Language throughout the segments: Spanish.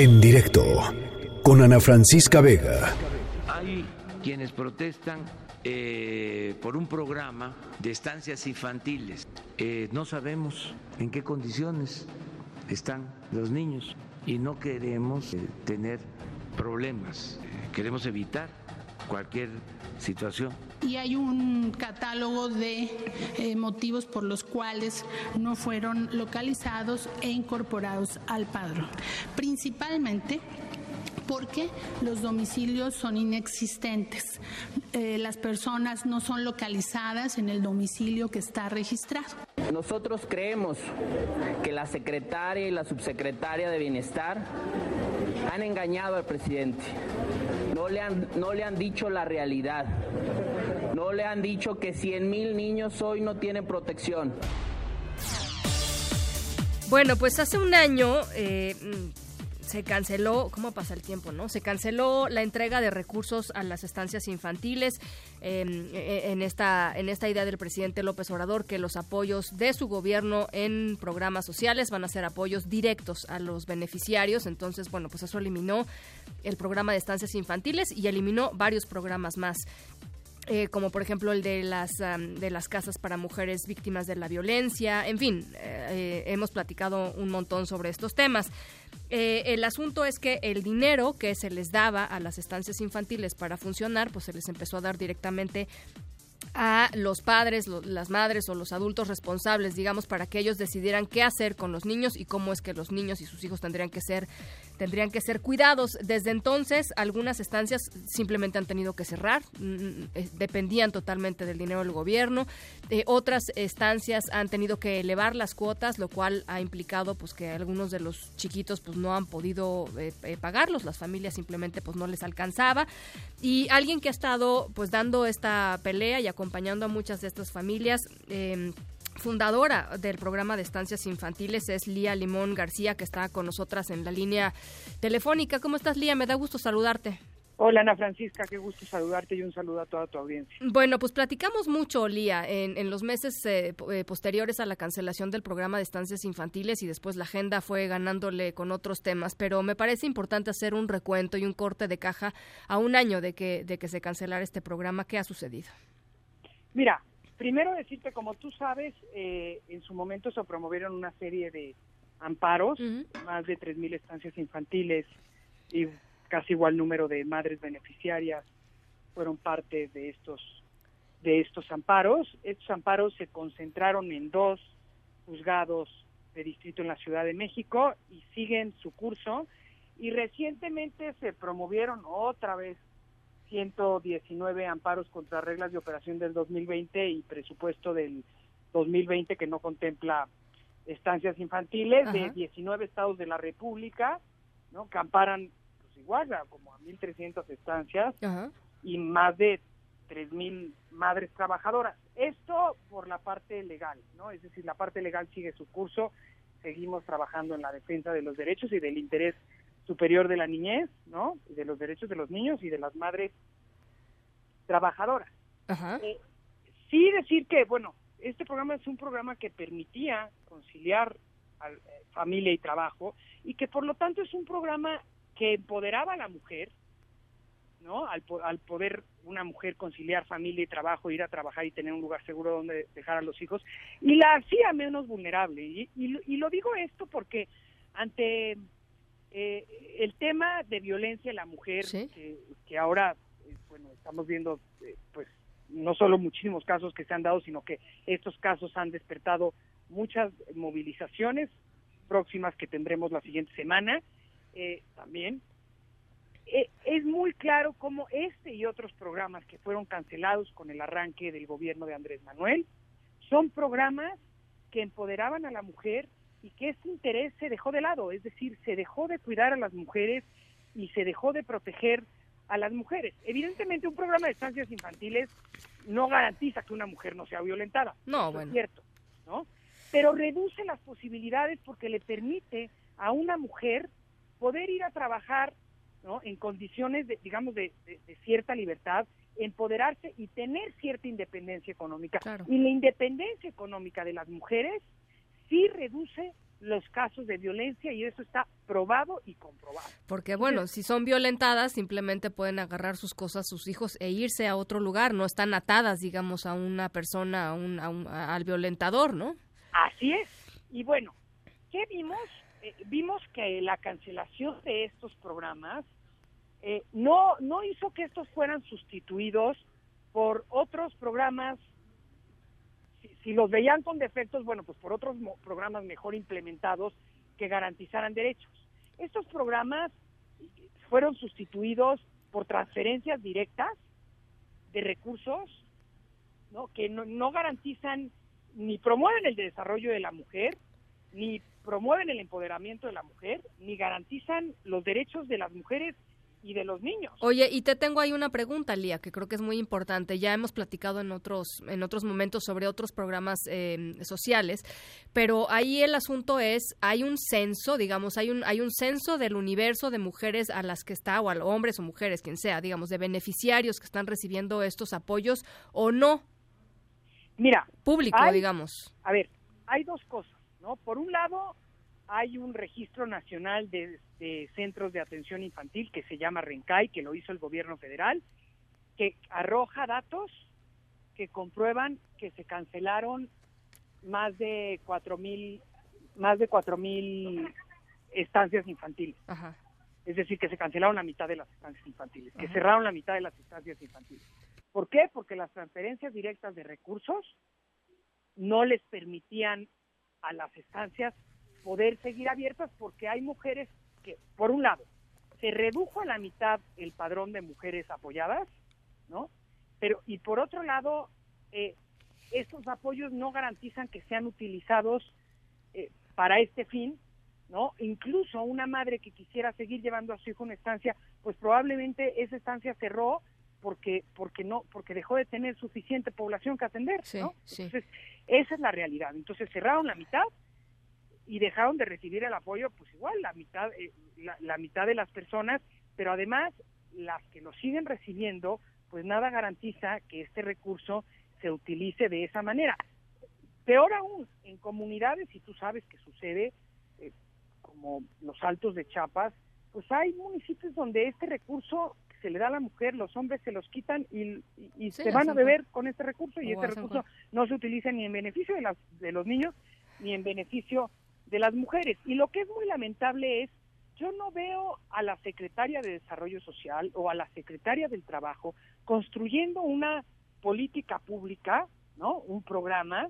En directo con Ana Francisca Vega. Hay quienes protestan eh, por un programa de estancias infantiles. Eh, no sabemos en qué condiciones están los niños y no queremos eh, tener problemas. queremos evitar cualquier situación. Y hay un catálogo de eh, motivos por los cuales no fueron localizados e incorporados al padrón. Principalmente porque los domicilios son inexistentes. Eh, las personas no son localizadas en el domicilio que está registrado. Nosotros creemos que la secretaria y la subsecretaria de Bienestar han engañado al presidente. No le han, no le han dicho la realidad. No le han dicho que 100 mil niños hoy no tienen protección. Bueno, pues hace un año eh, se canceló, ¿cómo pasa el tiempo, no? Se canceló la entrega de recursos a las estancias infantiles em, e, e, en esta en esta idea del presidente López Obrador que los apoyos de su gobierno en programas sociales van a ser apoyos directos a los beneficiarios. Entonces, bueno, pues eso eliminó el programa de estancias infantiles y eliminó varios programas más. Eh, como por ejemplo el de las de las casas para mujeres víctimas de la violencia, en fin, eh, eh, hemos platicado un montón sobre estos temas. el asunto es que el dinero que se les daba a las estancias infantiles para funcionar, pues se les empezó a dar directamente a los padres, las madres o los adultos responsables, digamos, para que ellos decidieran qué hacer con los niños y cómo es que los niños y sus hijos tendrían que ser tendrían que ser cuidados. Desde entonces, algunas estancias simplemente han tenido que cerrar, mm, mm, eh, dependían totalmente del dinero del gobierno. Eh, otras estancias han tenido que elevar las cuotas, lo cual ha implicado pues que algunos de los chiquitos pues no han podido eh, pagarlos, las familias simplemente pues no les alcanzaba. Y alguien que ha estado pues dando esta pelea y acompañando a muchas de estas familias em, fundadora del programa de estancias infantiles es Lía Limón García, que está con nosotras en la línea telefónica. ¿Cómo estás, Lía? Me da gusto saludarte. Hola Ana Francisca, qué gusto saludarte y un saludo a toda tu audiencia. Bueno, pues platicamos mucho, Lía, en, los meses eh, eh, posteriores a la cancelación del programa de estancias infantiles y después la agenda fue ganándole con otros temas, pero me parece importante hacer un recuento y un corte de caja a un año de que, de que se cancelara este programa. ¿Qué ha sucedido? Mira, Primero decirte, como tú sabes, eh, en su momento se promovieron una serie de amparos, más de 3.000 estancias infantiles y casi igual número de madres beneficiarias fueron parte de estos de estos amparos. Estos amparos se concentraron en dos juzgados de distrito en la Ciudad de México y siguen su curso. Y recientemente se promovieron otra vez 119 amparos contra reglas de operación del 2020 y presupuesto del 2020 que no contempla estancias infantiles de 19 estados de la República, ¿no? Que amparan pues igual a como a 1300 estancias y más de 3000 madres trabajadoras. Esto por la parte legal, ¿no? Es decir, la parte legal sigue su curso, seguimos trabajando en la defensa de los derechos y del interés superior de la niñez, ¿no? Y de los derechos de los niños y de las madres trabajadoras. Eh, sí decir que, bueno, este programa es un programa que permitía conciliar eh, familia y trabajo y que por lo tanto es un programa que empoderaba a la mujer, ¿no? Al, poder una mujer conciliar familia y trabajo, ir a trabajar y tener un lugar seguro donde dejar a los hijos, y la hacía menos vulnerable. Y, y lo digo esto porque ante eh, el tema de violencia en la mujer, que, ahora, eh, bueno, estamos viendo, eh, pues, no solo muchísimos casos que se han dado, sino que estos casos han despertado muchas movilizaciones próximas que tendremos la siguiente semana. también es muy claro cómo este y otros programas que fueron cancelados con el arranque del gobierno de Andrés Manuel son programas que empoderaban a la mujer y que ese interés se dejó de lado, es decir, se dejó de cuidar a las mujeres y se dejó de proteger a las mujeres. Evidentemente, un programa de estancias infantiles no garantiza que una mujer no sea violentada. No, bueno. Es cierto, ¿no? Pero reduce las posibilidades porque le permite a una mujer poder ir a trabajar, ¿no? En condiciones, de, digamos, de, cierta libertad, empoderarse y tener cierta independencia económica. Y la independencia económica de las mujeres sí reduce los casos de violencia y eso está probado y comprobado. Porque bueno, si son violentadas, simplemente pueden agarrar sus cosas, sus hijos e irse a otro lugar, no están atadas, digamos, a una persona, a un, al violentador, ¿no? Así es. Y bueno, ¿qué vimos? Eh, vimos que la cancelación de estos programas eh, no, no hizo que estos fueran sustituidos por otros programas si los veían con defectos, bueno, pues por otros programas mejor implementados que garantizaran derechos. Estos programas fueron sustituidos por transferencias directas de recursos, ¿no? que no, no garantizan ni promueven el desarrollo de la mujer, ni promueven el empoderamiento de la mujer, ni garantizan los derechos de las mujeres y de los niños. Oye, y te tengo ahí una pregunta, Lía, que creo que es muy importante. Ya hemos platicado en otros en otros momentos sobre otros programas eh, sociales, pero ahí el asunto es hay un censo, digamos, hay un hay un censo del universo de mujeres a las que está o a hombres o mujeres, quien sea, digamos, de beneficiarios que están recibiendo estos apoyos o no. Mira, público, digamos. A ver, hay dos cosas, ¿no? Por un lado, hay un registro nacional de, centros de atención infantil que se llama RENCAI, que lo hizo el gobierno federal, que arroja datos que comprueban que se cancelaron más de cuatro mil más de cuatro mil estancias infantiles. Es decir, que se cancelaron la mitad de las estancias infantiles, que cerraron la mitad de las estancias infantiles. ¿Por qué? Porque las transferencias directas de recursos no les permitían a las estancias poder seguir abiertas porque hay mujeres que, por un lado, se redujo a la mitad el padrón de mujeres apoyadas, ¿no? Pero, y por otro lado, eh, estos apoyos no garantizan que sean utilizados eh, para este fin, ¿no? Incluso una madre que quisiera seguir llevando a su hijo a una estancia, pues probablemente esa estancia cerró porque porque no porque dejó de tener suficiente población que atender, ¿no? Entonces, esa es la realidad. Entonces cerraron la mitad y dejaron de recibir el apoyo, pues igual, la mitad, eh, la, mitad de las personas, pero además las que lo siguen recibiendo, pues nada garantiza que este recurso se utilice de esa manera. Peor aún, en comunidades, y tú sabes que sucede, eh, como los altos de Chiapas, pues hay municipios donde este recurso se le da a la mujer, los hombres se los quitan y, se van a beber con este recurso y este recurso no se utiliza ni en beneficio de, las, de los niños ni en beneficio de las mujeres. Y lo que es muy lamentable es, yo no veo a la secretaria de Desarrollo Social o a la secretaria del Trabajo construyendo una política pública, ¿no? Un programa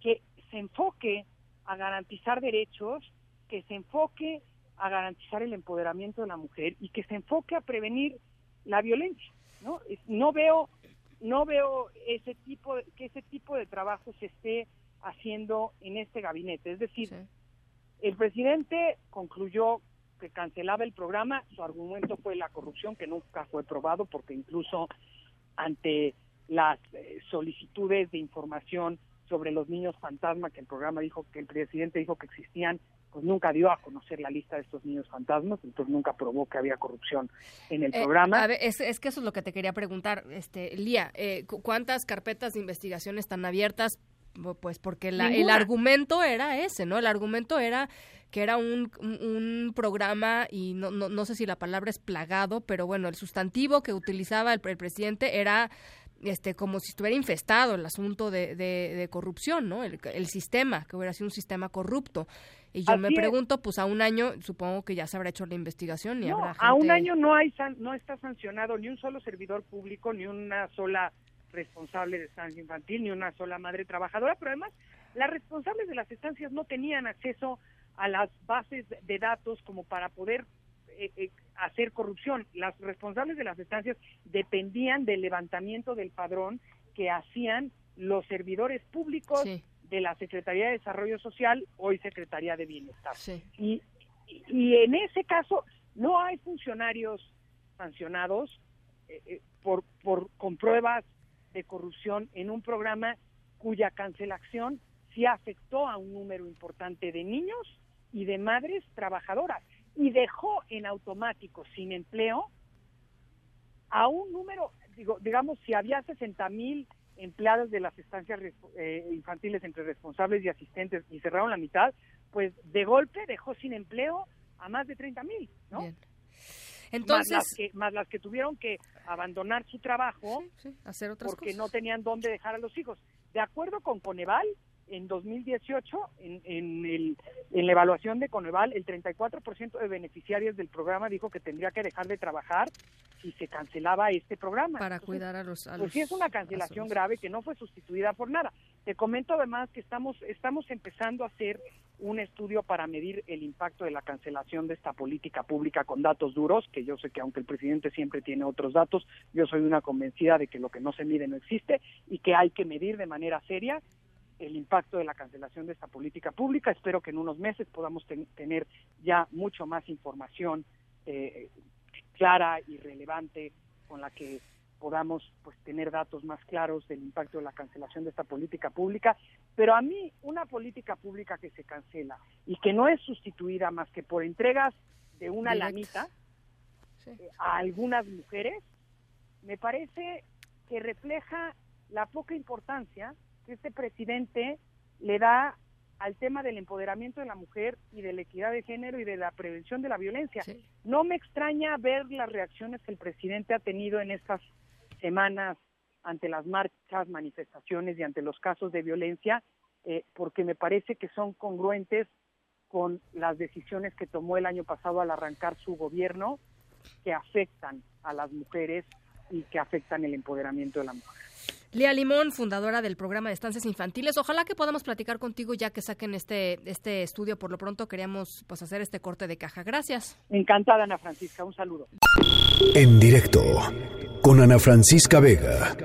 que se enfoque a garantizar derechos, que se enfoque a garantizar el empoderamiento de la mujer y que se enfoque a prevenir la violencia, ¿no? No veo no veo ese tipo que ese tipo de trabajo se esté haciendo en este gabinete. Es decir, el presidente concluyó que cancelaba el programa, su argumento fue la corrupción, que nunca fue probado, porque incluso ante las eh, solicitudes de información sobre los niños fantasma que el programa dijo que el presidente dijo que existían, pues nunca dio a conocer la lista de estos niños fantasmas, entonces nunca probó que había corrupción en el eh, programa. es, que eso es lo que te quería preguntar, este Lía, eh, ¿cuántas carpetas de investigación están abiertas? Pues porque el argumento era ese, ¿no? El argumento era que era un, un programa, y no, no, no, sé si la palabra es plagado, pero bueno, el sustantivo que utilizaba el, presidente era este como si estuviera infestado el asunto de, de, corrupción, ¿no? El, el, sistema, que hubiera sido un sistema corrupto. Y yo me pregunto, pues a un año supongo que ya se habrá hecho la investigación y no, habrá a un año no hay no está sancionado ni un solo servidor público ni una sola responsable de estancia infantil ni una sola madre trabajadora, pero además las responsables de las estancias no tenían acceso a las bases de datos como para poder eh, eh, hacer corrupción. Las responsables de las estancias dependían del levantamiento del padrón que hacían los servidores públicos de la Secretaría de Desarrollo Social, hoy Secretaría de Bienestar. Y, y, en ese caso no hay funcionarios sancionados eh, por, por con pruebas de corrupción en un programa cuya cancelación sí afectó a un número importante de niños y de madres trabajadoras y dejó en automático sin empleo a un número, digo, digamos, si había 60 mil empleados de las estancias eh, infantiles entre responsables y asistentes y cerraron la mitad, pues de golpe dejó sin empleo a más de 30 mil, ¿no? Entonces, más las, que, más las que tuvieron que abandonar su trabajo hacer otras porque no tenían dónde dejar a los hijos. De acuerdo con Coneval, en 2018, en, en, el, en la evaluación de Coneval, el 34% de beneficiarios del programa dijo que tendría que dejar de trabajar si se cancelaba este programa. Para cuidar a los... pues sí es una cancelación grave que no fue sustituida por nada. Te comento además que estamos, estamos empezando a hacer un estudio para medir el impacto de la cancelación de esta política pública con datos duros, que yo sé que aunque el presidente siempre tiene otros datos, yo soy una convencida de que lo que no se mide no existe y que hay que medir de manera seria el impacto de la cancelación de esta política pública. Espero que en unos meses podamos tener ya mucho más información eh, clara y relevante con la que podamos pues tener datos más claros del impacto de la cancelación de esta política pública, pero a mí una política pública que se cancela y que no es sustituida más que por entregas de una lanita eh, a algunas mujeres, me parece que refleja la poca importancia que este presidente le da al tema del empoderamiento de la mujer y de la equidad de género y de la prevención de la violencia. No me extraña ver las reacciones que el presidente ha tenido en estas semanas ante las marchas, manifestaciones y ante los casos de violencia, eh, porque me parece que son congruentes con las decisiones que tomó el año pasado al arrancar su gobierno, que afectan a las mujeres y que afectan el empoderamiento de la mujer. Lía Limón, fundadora del programa de estancias infantiles. Ojalá que podamos platicar contigo ya que saquen este este estudio. Por lo pronto queríamos pues hacer este corte de caja. Gracias. Encantada, Ana Francisca. Un saludo. En directo con Ana Francisca Vega.